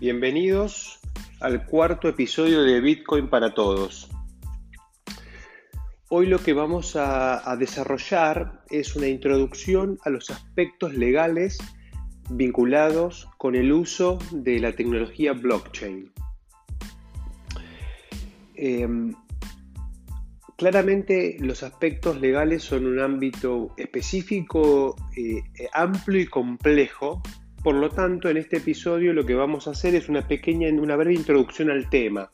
Bienvenidos al cuarto episodio de Bitcoin para Todos. Hoy lo que vamos a, desarrollar es una introducción a los aspectos legales vinculados con el uso de la tecnología blockchain. Em, claramente los aspectos legales son un ámbito específico, eh, amplio y complejo por lo tanto, en este episodio lo que vamos a hacer es una pequeña, una breve introducción al tema,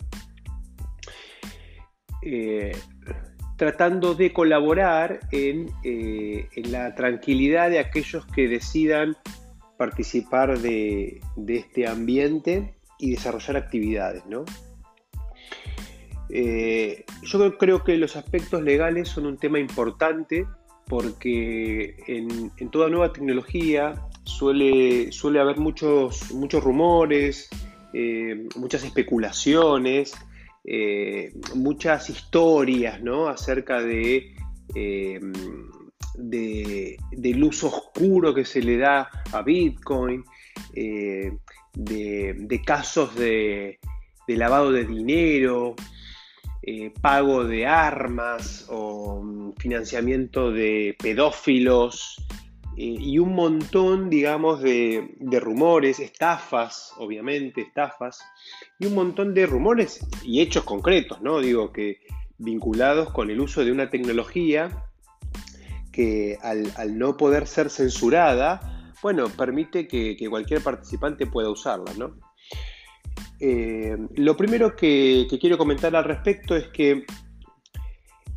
eh, tratando de colaborar eh, en, la tranquilidad de aquellos que decidan participar de, este ambiente y desarrollar actividades. Eh, yo creo que los aspectos legales son un tema importante porque en toda nueva tecnología suele, suele haber muchos, muchos rumores, eh, muchas especulaciones, eh, muchas historias ¿no? acerca de, eh, de, del uso oscuro que se le da a Bitcoin, de, casos de, de, lavado de dinero, pago de armas o mm, financiamiento de pedófilos, eh, y un montón, digamos, de, rumores, estafas, obviamente, estafas, y un montón de rumores y hechos concretos, ¿no? Digo que vinculados con el uso de una tecnología que al, no poder ser censurada, bueno, permite que, cualquier participante pueda usarla, ¿no? Eh, lo primero que, quiero comentar al respecto es que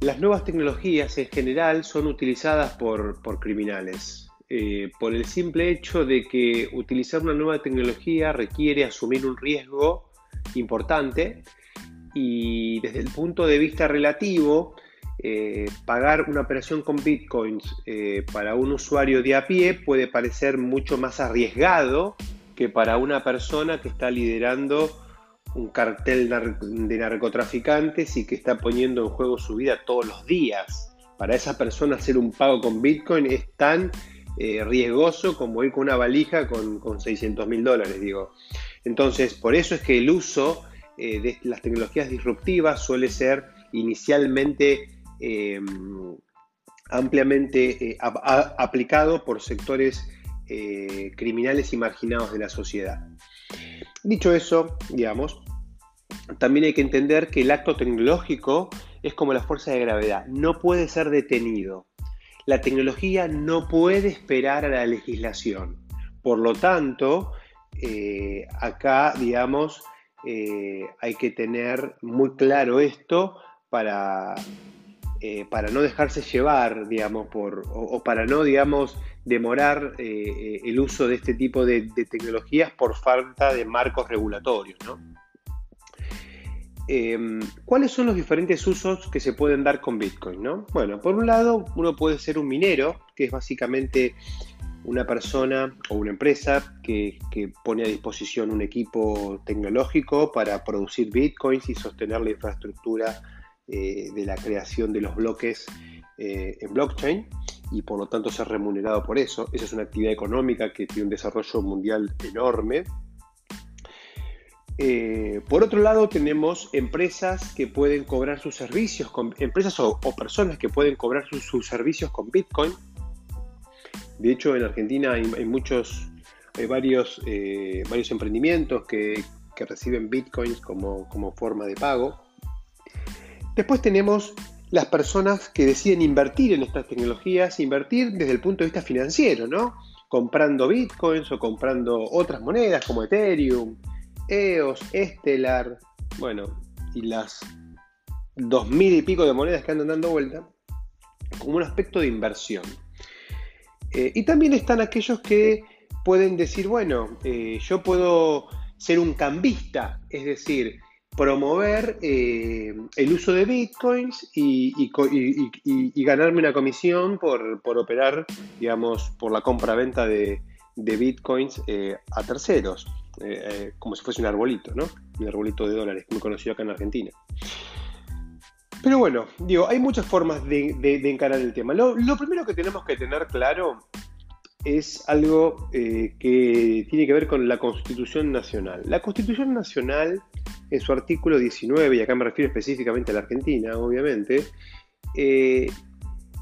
las nuevas tecnologías en general son utilizadas por criminales. Eh, por el simple hecho de que utilizar una nueva tecnología requiere asumir un riesgo importante y desde el punto de vista relativo, eh, pagar una operación con bitcoins eh, para un usuario de a pie puede parecer mucho más arriesgado que para una persona que está liderando un cartel de narcotraficantes y que está poniendo en juego su vida todos los días. Para esa persona hacer un pago con bitcoin es tan eh, riesgoso como ir con una valija con, con 600 mil dólares, digo. Entonces, por eso es que el uso eh, de las tecnologías disruptivas suele ser inicialmente eh, ampliamente aplicado por sectores criminales y marginados de la sociedad. Dicho eso, digamos, también hay que entender que el acto tecnológico es como la fuerza de gravedad, no puede ser detenido la tecnología no puede esperar a la legislación. Por lo tanto, eh, acá, digamos, eh, hay que tener muy claro esto para, eh, para no dejarse llevar, digamos, por, o, para no, digamos, demorar el uso de este tipo de, de, tecnologías por falta de marcos regulatorios, ¿no? Em, ¿Cuáles son los diferentes usos que se pueden dar con Bitcoin? ¿no? Bueno, por un lado, uno puede ser un minero, que es básicamente una persona o una empresa que, pone a disposición un equipo tecnológico para producir bitcoins y sostener la infraestructura eh, de la creación de los bloques eh, en blockchain y por lo tanto ser remunerado por eso. Esa es una actividad económica que tiene un desarrollo mundial enorme eh, por otro lado, tenemos empresas que pueden cobrar sus servicios, con, empresas o, personas que pueden cobrar sus, servicios con Bitcoin. De hecho, en Argentina hay, muchos, hay varios, eh, varios emprendimientos que, reciben Bitcoins como, como forma de pago. Después tenemos las personas que deciden invertir en estas tecnologías, invertir desde el punto de vista financiero, ¿no? Comprando bitcoins o comprando otras monedas como Ethereum, EOS, Estelar, bueno, y las dos mil y pico de monedas que andan dando vuelta, como un aspecto de inversión. Eh, y también están aquellos que pueden decir, bueno, eh, yo puedo ser un cambista, es decir, promover eh, el uso de bitcoins y, ganarme una comisión por, operar, digamos, por la compra-venta de, bitcoins a terceros. Eh, eh, como si fuese un arbolito, ¿no? Un arbolito de dólares, muy conocido acá en Argentina. Pero bueno, digo, hay muchas formas de, encarar el tema. Lo, primero que tenemos que tener claro es algo eh, que tiene que ver con la Constitución Nacional. La Constitución Nacional, en su artículo 19, y acá me refiero específicamente a la Argentina, obviamente,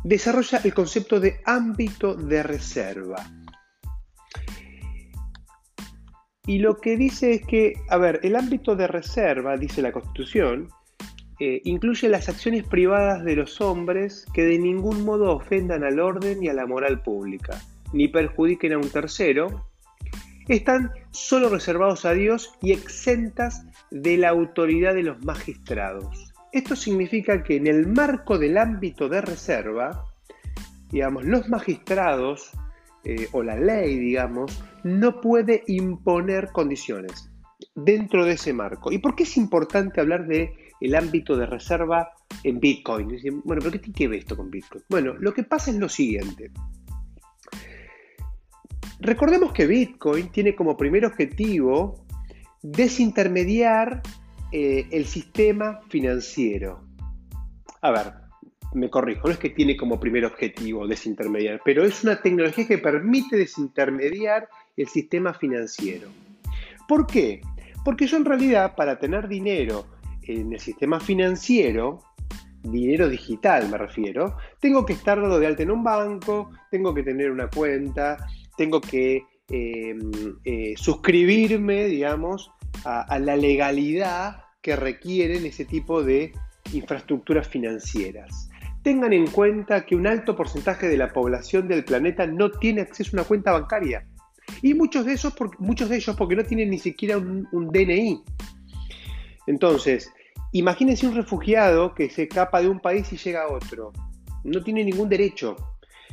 desarrolla el concepto de ámbito de reserva. Y lo que dice es que, a ver, el ámbito de reserva, dice la Constitución, eh, incluye las acciones privadas de los hombres que de ningún modo ofendan al orden y a la moral pública, ni perjudiquen a un tercero, están solo reservados a Dios y exentas de la autoridad de los magistrados. Esto significa que en el marco del ámbito de reserva, digamos, los magistrados eh, o la ley, digamos, no puede imponer condiciones dentro de ese marco. ¿Y por qué es importante hablar de el ámbito de reserva en Bitcoin? Bueno, ¿pero qué tiene que ver esto con Bitcoin? Bueno, lo que pasa es lo siguiente. Recordemos que Bitcoin tiene como primer objetivo desintermediar eh, el sistema financiero. A ver, me corrijo, no es que tiene como primer objetivo desintermediar, pero es una tecnología que permite desintermediar el sistema financiero. ¿Por qué? Porque yo en realidad para tener dinero en el sistema financiero, dinero digital me refiero, tengo que estar de alta en un banco, tengo que tener una cuenta, tengo que em, eh, suscribirme, digamos, a, la legalidad que requieren ese tipo de infraestructuras financieras. Tengan en cuenta que un alto porcentaje de la población del planeta no tiene acceso a una cuenta bancaria. Y muchos de, esos, muchos de ellos porque no tienen ni siquiera un, un DNI. Entonces, imagínense un refugiado que se escapa de un país y llega a otro. No tiene ningún derecho.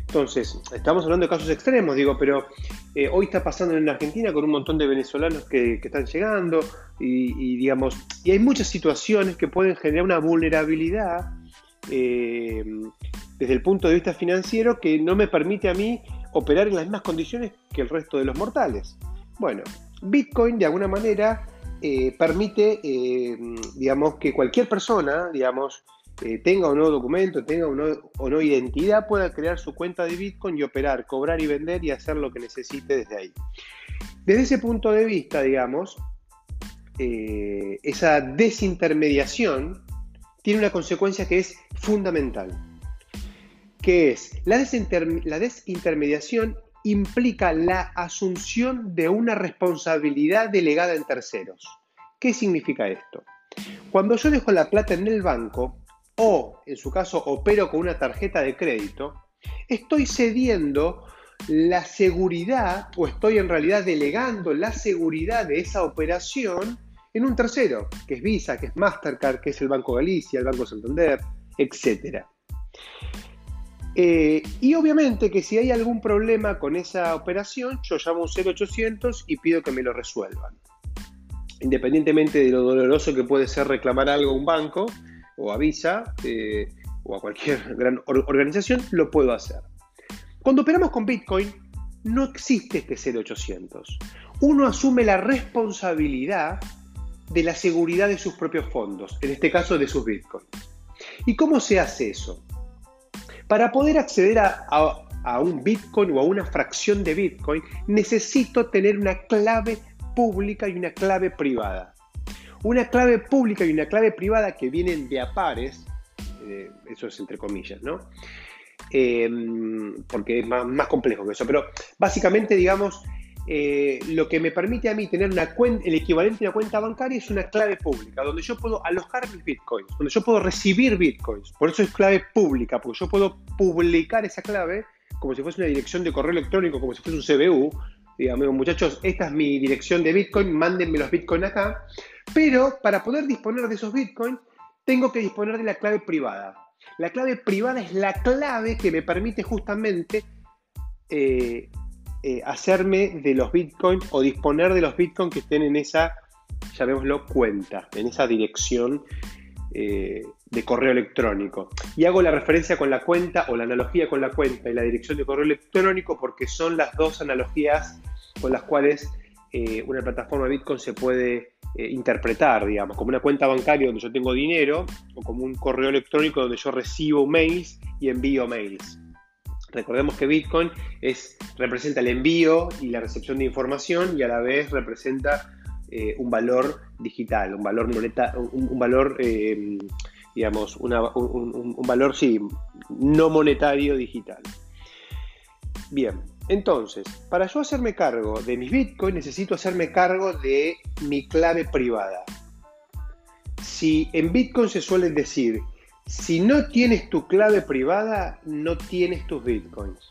Entonces, estamos hablando de casos extremos, digo, pero eh, hoy está pasando en Argentina con un montón de venezolanos que, están llegando y, digamos, y hay muchas situaciones que pueden generar una vulnerabilidad eh, desde el punto de vista financiero que no me permite a mí operar en las mismas condiciones que el resto de los mortales. Bueno, Bitcoin de alguna manera eh, permite, digamos, que cualquier persona, digamos, eh, tenga o no documento, tenga o no, identidad, pueda crear su cuenta de Bitcoin y operar, cobrar y vender y hacer lo que necesite desde ahí. Desde ese punto de vista, digamos, eh, esa desintermediación tiene una consecuencia que es fundamental, que es la, desintermediación implica la asunción de una responsabilidad delegada en terceros. ¿Qué significa esto? Cuando yo dejo la plata en el banco, o, en su caso, opero con una tarjeta de crédito, estoy cediendo la seguridad o estoy en realidad delegando la seguridad de esa operación en un tercero, que es Visa, que es Mastercard, que es el Banco Galicia, el Banco Santander, etc. Eh, y obviamente que si hay algún problema con esa operación, yo llamo un 0800 y pido que me lo resuelvan. Independientemente de lo doloroso que puede ser reclamar algo a un banco, o a Visa eh, o a cualquier gran organización, lo puedo hacer. Cuando operamos con Bitcoin, no existe este 0800. Uno asume la responsabilidad de la seguridad de sus propios fondos, en este caso de sus Bitcoins. ¿Y cómo se hace eso? Para poder acceder a, un Bitcoin o a una fracción de Bitcoin, necesito tener una clave pública y una clave privada. Una clave pública y una clave privada que vienen de a pares, eh, eso es entre comillas, ¿no? Em, porque es más, complejo que eso, pero básicamente, digamos, eh, lo que me permite a mí tener el equivalente a una cuenta bancaria es una clave pública, donde yo puedo alojar mis bitcoins, donde yo puedo recibir bitcoins. Por eso es clave pública, porque yo puedo publicar esa clave como si fuese una dirección de correo electrónico, como si fuese un CBU. Digamos, muchachos, esta es mi dirección de bitcoin, mándenme los bitcoins acá. Pero para poder disponer de esos bitcoins, tengo que disponer de la clave privada. La clave privada es la clave que me permite justamente eh, eh, hacerme de los bitcoins o disponer de los bitcoins que estén en esa, llamémoslo, cuenta, en esa dirección eh, de correo electrónico. Y hago la referencia con la cuenta o la analogía con la cuenta y la dirección de correo electrónico porque son las dos analogías con las cuales una plataforma Bitcoin se puede eh, interpretar, digamos, como una cuenta bancaria donde yo tengo dinero o como un correo electrónico donde yo recibo mails y envío mails. Recordemos que Bitcoin es, representa el envío y la recepción de información y a la vez representa eh, un valor digital, un valor moneta, un, valor, eh, digamos, un, un, valor, sí, no monetario digital. Bien, entonces, para yo hacerme cargo de mis bitcoins, necesito hacerme cargo de mi clave privada. Si en Bitcoin se suele decir, si no tienes tu clave privada, no tienes tus bitcoins.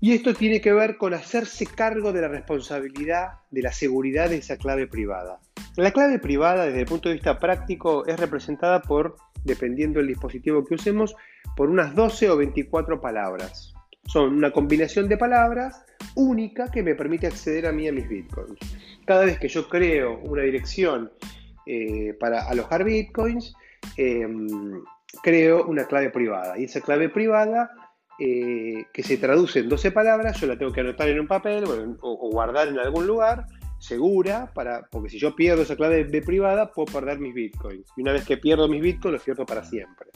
Y esto tiene que ver con hacerse cargo de la responsabilidad de la seguridad de esa clave privada. La clave privada, desde el punto de vista práctico, es representada por, dependiendo del dispositivo que usemos, por unas 12 o 24 palabras. Son una combinación de palabras única que me permite acceder a mí a mis bitcoins. Cada vez que yo creo una dirección eh, para alojar bitcoins, em, creo una clave privada. Y esa clave privada, eh, que se traduce en 12 palabras, yo la tengo que anotar en un papel o, guardar en algún lugar segura, para, porque si yo pierdo esa clave privada, puedo perder mis bitcoins. Y una vez que pierdo mis bitcoins, los pierdo para siempre.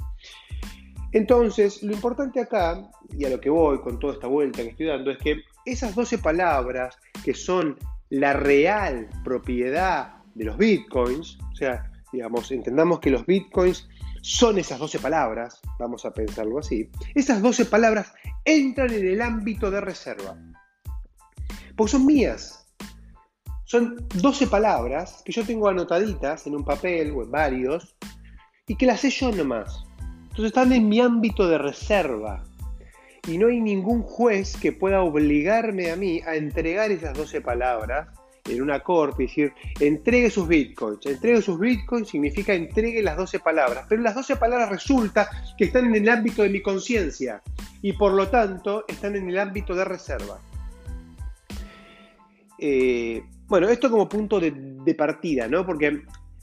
Entonces, lo importante acá, y a lo que voy con toda esta vuelta que estoy dando, es que esas 12 palabras que son la real propiedad de los bitcoins, o sea, digamos, entendamos que los bitcoins son esas 12 palabras, vamos a pensarlo así, esas 12 palabras entran en el ámbito de reserva, porque son mías. Son 12 palabras que yo tengo anotaditas en un papel o en varios y que las sé yo nomás. Entonces están en mi ámbito de reserva. Y no hay ningún juez que pueda obligarme a mí a entregar esas 12 palabras en una corte y decir, entregue sus bitcoins. Entregue sus bitcoins significa entregue las 12 palabras. Pero las 12 palabras resulta que están en el ámbito de mi conciencia y por lo tanto están en el ámbito de reserva. Eh, bueno, esto como punto de, de partida, ¿no? Porque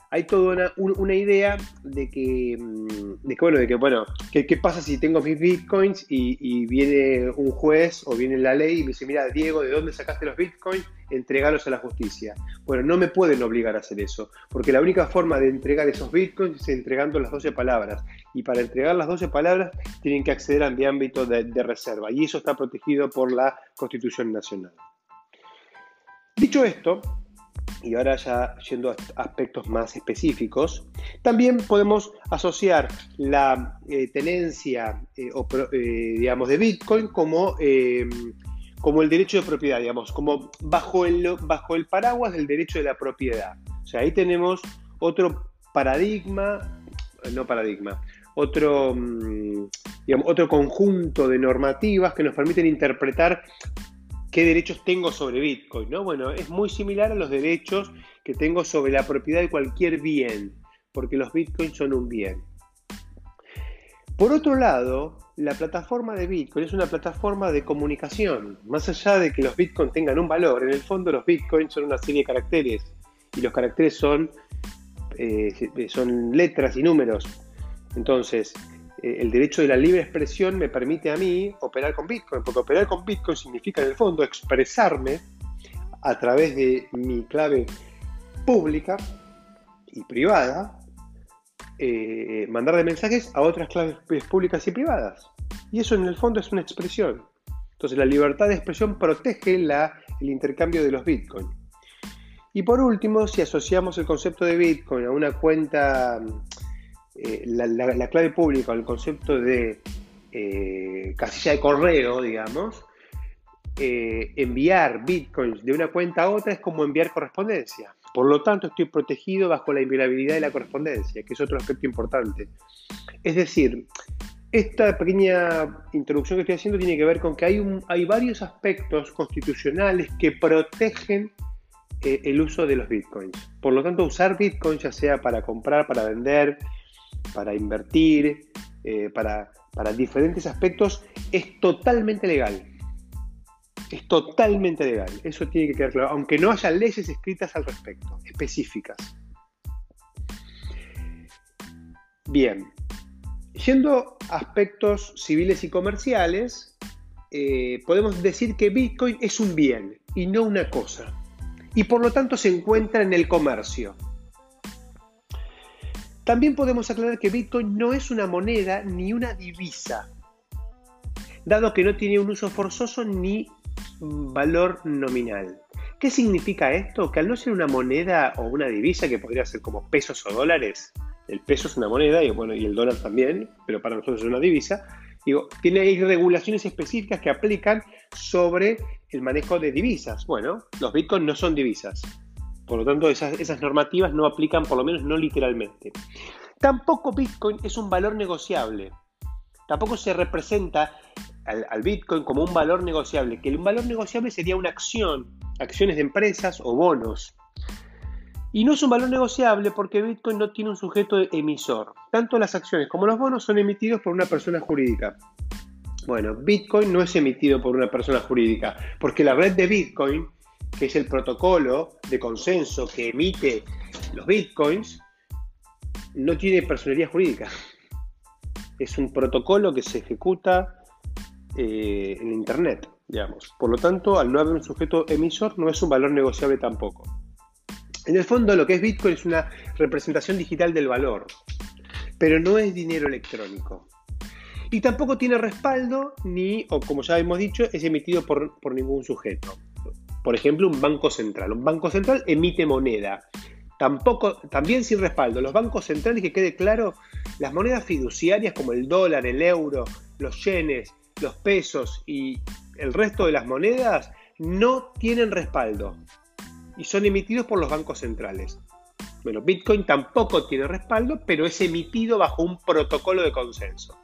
hay toda una, idea de que, mm, de que, bueno, de que, bueno, ¿qué, pasa si tengo mis bitcoins y, viene un juez o viene la ley y me dice, mira, Diego, ¿de dónde sacaste los bitcoins? Entregalos a la justicia. Bueno, no me pueden obligar a hacer eso, porque la única forma de entregar esos bitcoins es entregando las 12 palabras. Y para entregar las 12 palabras tienen que acceder a mi ámbito de reserva. Y eso está protegido por la Constitución Nacional. Dicho esto, y ahora ya yendo a aspectos más específicos, también podemos asociar la eh, tenencia eh, eh, digamos, de Bitcoin como, como el derecho de propiedad, digamos, como bajo el, bajo el paraguas del derecho de la propiedad. O sea, ahí tenemos otro paradigma, no paradigma, otro, mm, otro conjunto de normativas que nos permiten interpretar qué derechos tengo sobre Bitcoin, ¿no? Bueno, es muy similar a los derechos que tengo sobre la propiedad de cualquier bien, porque los Bitcoins son un bien. Por otro lado, la plataforma de Bitcoin es una plataforma de comunicación. Más allá de que los Bitcoins tengan un valor, en el fondo los Bitcoins son una serie de caracteres y los caracteres son, eh, son letras y números. Entonces, eh, el derecho de la libre expresión me permite a mí operar con Bitcoin, porque operar con Bitcoin significa en el fondo expresarme a través de mi clave pública y privada, eh, mandar de mensajes a otras claves públicas y privadas. Y eso en el fondo es una expresión. Entonces la libertad de expresión protege el intercambio de los Bitcoin. Y por último, si asociamos el concepto de Bitcoin a una cuenta eh, la, clave pública, el concepto de eh, casilla de correo, digamos, eh, enviar bitcoins de una cuenta a otra es como enviar correspondencia. Por lo tanto, estoy protegido bajo la inviolabilidad de la correspondencia, que es otro aspecto importante. Es decir, esta pequeña introducción que estoy haciendo tiene que ver con que hay, varios aspectos constitucionales que protegen el uso de los bitcoins. Por lo tanto, usar bitcoins, ya sea para comprar, para vender, para invertir, eh, para, diferentes aspectos, es totalmente legal. Es totalmente legal. Eso tiene que quedar claro, aunque no haya leyes escritas al respecto, específicas. Bien, yendo a aspectos civiles y comerciales, eh, podemos decir que Bitcoin es un bien y no una cosa. Y por lo tanto se encuentra en el comercio. También podemos aclarar que Bitcoin no es una moneda ni una divisa. dado que no tiene un uso forzoso ni valor nominal. ¿Qué significa esto? Que al no ser una moneda o una divisa que podría ser como pesos o dólares, el peso es una moneda y, bueno, y el dólar también, pero para nosotros es una divisa, digo, tiene regulaciones específicas que aplican sobre el manejo de divisas. Bueno, los bitcoins no son divisas, por lo tanto esas, normativas no aplican, por lo menos no literalmente. Tampoco bitcoin es un valor negociable. Tampoco se representa al, Bitcoin como un valor negociable, que un valor negociable sería una acción, acciones de empresas o bonos. Y no es un valor negociable porque Bitcoin no tiene un sujeto emisor. Tanto las acciones como los bonos son emitidos por una persona jurídica. Bueno, Bitcoin no es emitido por una persona jurídica, porque la red de Bitcoin, que es el protocolo de consenso que emite los Bitcoins, no tiene personalidad jurídica. Es un protocolo que se ejecuta eh, en Internet, digamos. Por lo tanto, al no haber un sujeto emisor, no es un valor negociable tampoco. En el fondo, lo que es Bitcoin es una representación digital del valor, pero no es dinero electrónico. Y tampoco tiene respaldo, ni, o como ya hemos dicho, es emitido por, por ningún sujeto. Por ejemplo, un banco central. Un banco central emite moneda. Tampoco, también sin respaldo. Los bancos centrales, que quede claro, las monedas fiduciarias como el dólar, el euro, los yenes, los pesos y el resto de las monedas no tienen respaldo y son emitidos por los bancos centrales. Bueno, Bitcoin tampoco tiene respaldo, pero es emitido bajo un protocolo de consenso.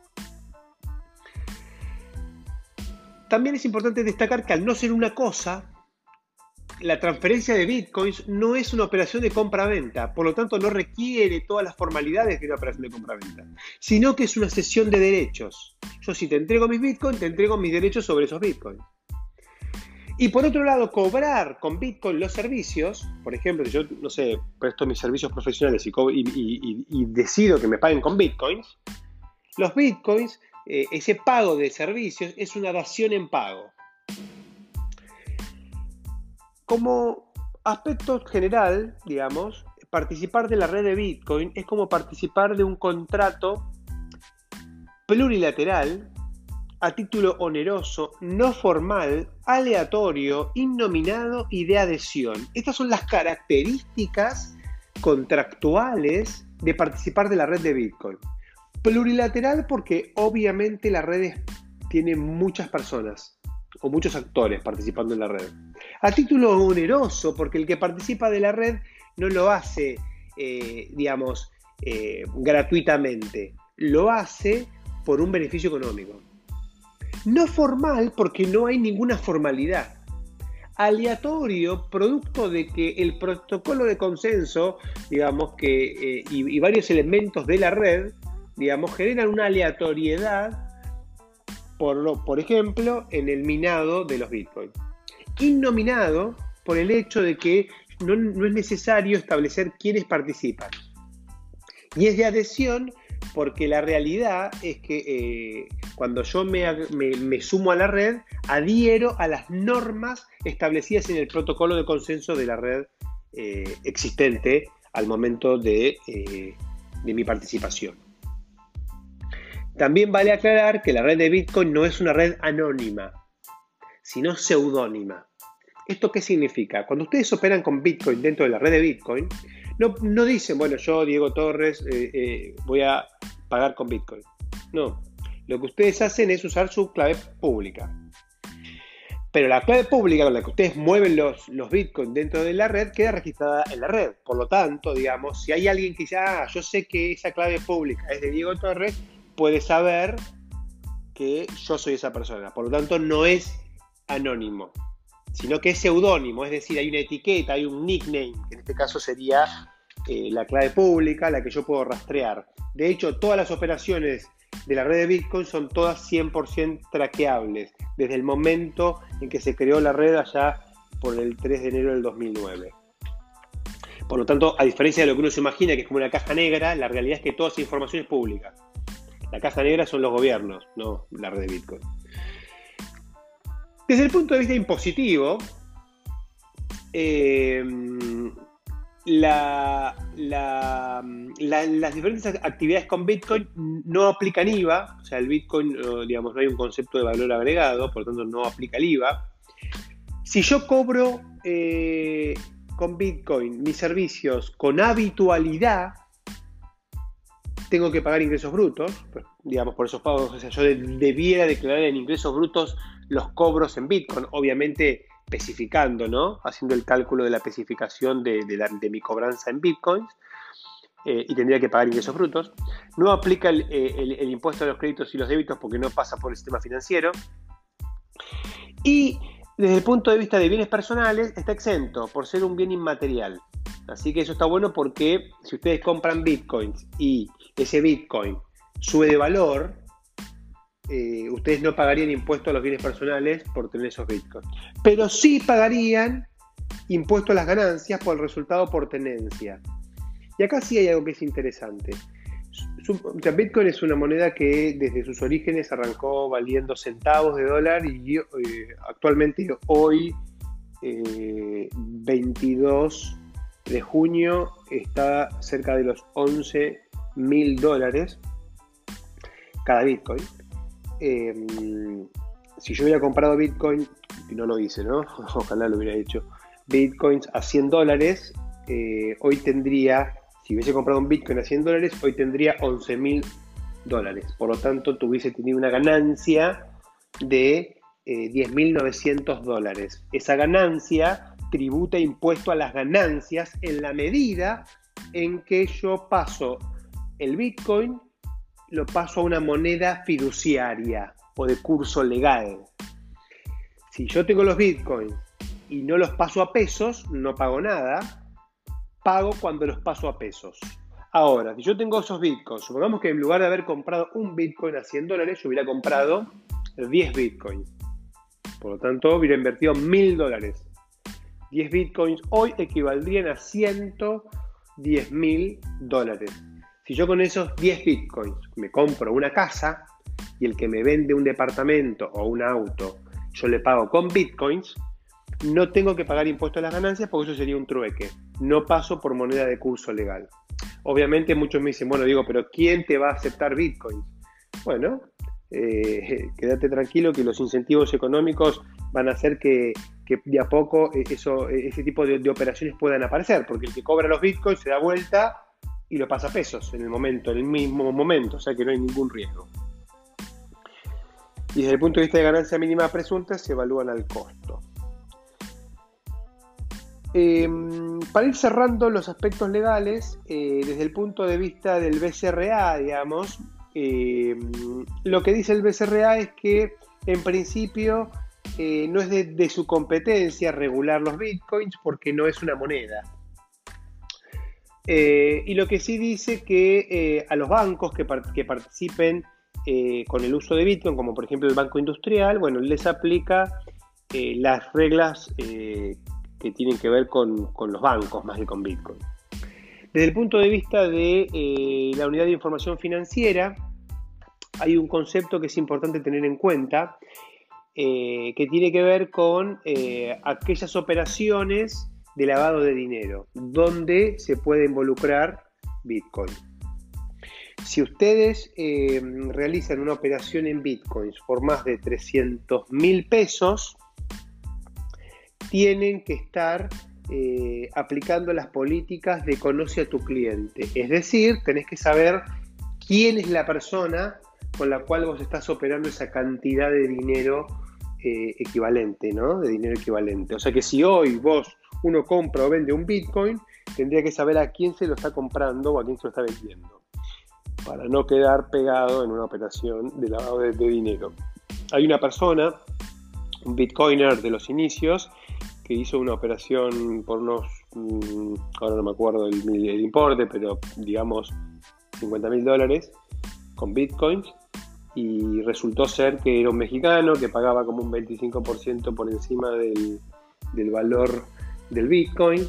También es importante destacar que al no ser una cosa, la transferencia de bitcoins no es una operación de compra-venta, por lo tanto no requiere todas las formalidades de una operación de compra-venta, sino que es una cesión de derechos. Yo si te entrego mis bitcoins, te entrego mis derechos sobre esos bitcoins. Y por otro lado, cobrar con Bitcoin los servicios, por ejemplo, yo, no sé, presto mis servicios profesionales y, decido que me paguen con Bitcoins, los Bitcoins, eh, ese pago de servicios es una dación en pago. Como aspecto general, digamos, participar de la red de Bitcoin es como participar de un contrato plurilateral a título oneroso, no formal, aleatorio, innominado y de adhesión. Estas son las características contractuales de participar de la red de Bitcoin. Plurilateral porque obviamente la red tiene muchas personas o muchos actores participando en la red. A título oneroso, porque el que participa de la red no lo hace, eh, digamos, eh, gratuitamente, lo hace por un beneficio económico. No formal porque no hay ninguna formalidad. Aleatorio, producto de que el protocolo de consenso, digamos que, eh, y, varios elementos de la red, digamos, generan una aleatoriedad por, por ejemplo, en el minado de los bitcoins. Innominado por el hecho de que no, es necesario establecer quiénes participan. Y es de adhesión porque la realidad es que eh, cuando yo me, sumo a la red, adhiero a las normas establecidas en el protocolo de consenso de la red eh, existente al momento de, eh, de mi participación. También vale aclarar que la red de Bitcoin no es una red anónima, sino seudónima. ¿Esto qué significa? Cuando ustedes operan con Bitcoin dentro de la red de Bitcoin, no, no dicen, bueno, yo, Diego Torres, eh, eh, voy a pagar con Bitcoin. No, lo que ustedes hacen es usar su clave pública. Pero la clave pública con la que ustedes mueven los, los Bitcoin dentro de la red queda registrada en la red. Por lo tanto, digamos, si hay alguien que dice, ah, yo sé que esa clave pública es de Diego Torres, puede saber que yo soy esa persona. Por lo tanto, no es anónimo, sino que es seudónimo, es decir, hay una etiqueta, hay un nickname, que en este caso sería eh, la clave pública, la que yo puedo rastrear. De hecho, todas las operaciones de la red de Bitcoin son todas 100% traqueables, desde el momento en que se creó la red allá por el 3 de enero del 2009. Por lo tanto, a diferencia de lo que uno se imagina, que es como una caja negra, la realidad es que toda esa información es pública. La caja negra son los gobiernos, no la red de Bitcoin. Desde el punto de vista impositivo, eh, las diferentes actividades con Bitcoin no aplican IVA, o sea, el Bitcoin, digamos, no hay un concepto de valor agregado, por lo tanto no aplica el IVA. Si yo cobro eh, con Bitcoin mis servicios con habitualidad, tengo que pagar ingresos brutos, digamos, por esos pagos, o sea, yo debiera declarar en ingresos brutos los cobros en Bitcoin, obviamente especificando, ¿no? Haciendo el cálculo de la especificación de, mi cobranza en Bitcoins. Eh, y tendría que pagar ingresos brutos. No aplica el, el, impuesto a los créditos y los débitos porque no pasa por el sistema financiero. Y desde el punto de vista de bienes personales, está exento por ser un bien inmaterial. Así que eso está bueno porque si ustedes compran bitcoins y ese bitcoin sube de valor, eh, ustedes no pagarían impuestos a los bienes personales por tener esos bitcoins. Pero sí pagarían impuestos a las ganancias por el resultado por tenencia. Y acá sí hay algo que es interesante. Bitcoin es una moneda que desde sus orígenes arrancó valiendo centavos de dólar y eh, actualmente hoy, 22 eh, de junio, está cerca de los 11 mil dólares cada Bitcoin. Em, si yo hubiera comprado Bitcoin, y no lo hice, ¿no? Ojalá lo hubiera hecho, Bitcoins a 100 dólares, eh, hoy tendría si hubiese comprado un Bitcoin a 100 dólares, hoy tendría 11 mil dólares. Por lo tanto, tuviese tenido una ganancia de eh, 10.900 dólares. Esa ganancia tributa impuesto a las ganancias en la medida en que yo paso el Bitcoin, lo paso a una moneda fiduciaria o de curso legal. Si yo tengo los Bitcoins y no los paso a pesos, no pago nada pago cuando los paso a pesos. Ahora, si yo tengo esos bitcoins, supongamos que en lugar de haber comprado un bitcoin a 100 dólares, yo hubiera comprado 10 bitcoins. Por lo tanto, hubiera invertido 1000 dólares. 10 bitcoins hoy equivaldrían a 110 mil dólares. Si yo con esos 10 bitcoins me compro una casa y el que me vende un departamento o un auto, yo le pago con bitcoins, no tengo que pagar impuestos a las ganancias porque eso sería un trueque. No paso por moneda de curso legal. Obviamente muchos me dicen, bueno, digo, pero ¿quién te va a aceptar bitcoins? Bueno, eh, quédate tranquilo que los incentivos económicos van a hacer que, de a poco ese tipo de, operaciones puedan aparecer, porque el que cobra los bitcoins se da vuelta y lo pasa a pesos en el momento, en el mismo momento, o sea que no hay ningún riesgo. Y desde el punto de vista de ganancia mínima presunta se evalúan al costo. Em, para ir cerrando los aspectos legales, eh, desde el punto de vista del BCRA, digamos, em, lo que dice el BCRA es que en principio eh, no es de, su competencia regular los bitcoins porque no es una moneda. Eh, y lo que sí dice que a los bancos que, participen con el uso de bitcoin, como por ejemplo el Banco Industrial, bueno, les aplica las reglas que tienen que ver con, los bancos más que con Bitcoin. Desde el punto de vista de eh, la unidad de información financiera, hay un concepto que es importante tener en cuenta, eh, que tiene que ver con eh, aquellas operaciones de lavado de dinero, donde se puede involucrar Bitcoin. Si ustedes realizan una operación en Bitcoins por más de 300 mil pesos, tienen que estar eh, aplicando las políticas de conoce a tu cliente. Es decir, tenés que saber quién es la persona con la cual vos estás operando esa cantidad de dinero eh, equivalente, ¿no? De dinero equivalente. O sea que si hoy vos uno compra o vende un Bitcoin, tendría que saber a quién se lo está comprando o a quién se lo está vendiendo, para no quedar pegado en una operación de lavado de dinero. Hay una persona, un Bitcoiner de los inicios, que hizo una operación por unos, mm, ahora no me acuerdo el, importe, pero digamos 50 mil dólares con bitcoins y resultó ser que era un mexicano que pagaba como un 25% por encima del, valor del bitcoin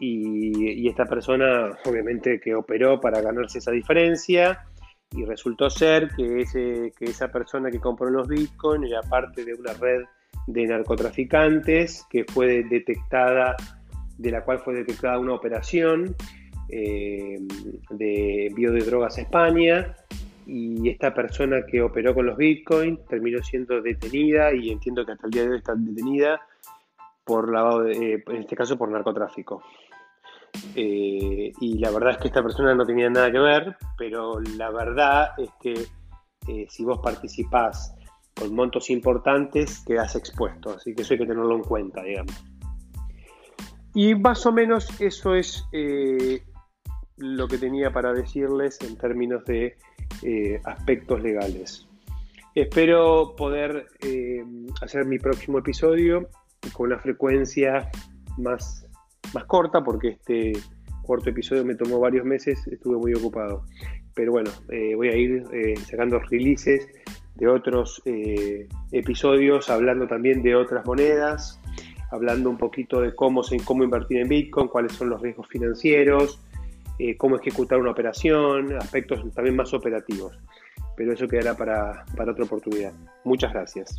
y, esta persona obviamente que operó para ganarse esa diferencia y resultó ser que, ese, que esa persona que compró los bitcoins era parte de una red de narcotraficantes que fue detectada de la cual fue detectada una operación eh, de envío de drogas a España y esta persona que operó con los bitcoins terminó siendo detenida y entiendo que hasta el día de hoy está detenida por lavado, eh, en este caso por narcotráfico. Eh, y la verdad es que esta persona no tenía nada que ver, pero la verdad es que eh, si vos participás con montos importantes, quedás expuesto, así que eso hay que tenerlo en cuenta, digamos. Y más o menos eso es lo que tenía para decirles en términos de aspectos legales. Espero poder hacer mi próximo episodio con una frecuencia más, más corta, porque este cuarto episodio me tomó varios meses, estuve muy ocupado. Pero bueno, eh, voy a ir eh, sacando releases de otros eh, episodios, hablando también de otras monedas, hablando un poquito de cómo, se, cómo invertir en Bitcoin, cuáles son los riesgos financieros, cómo ejecutar una operación, aspectos también más operativos. Pero eso quedará para, para otra oportunidad. Muchas gracias.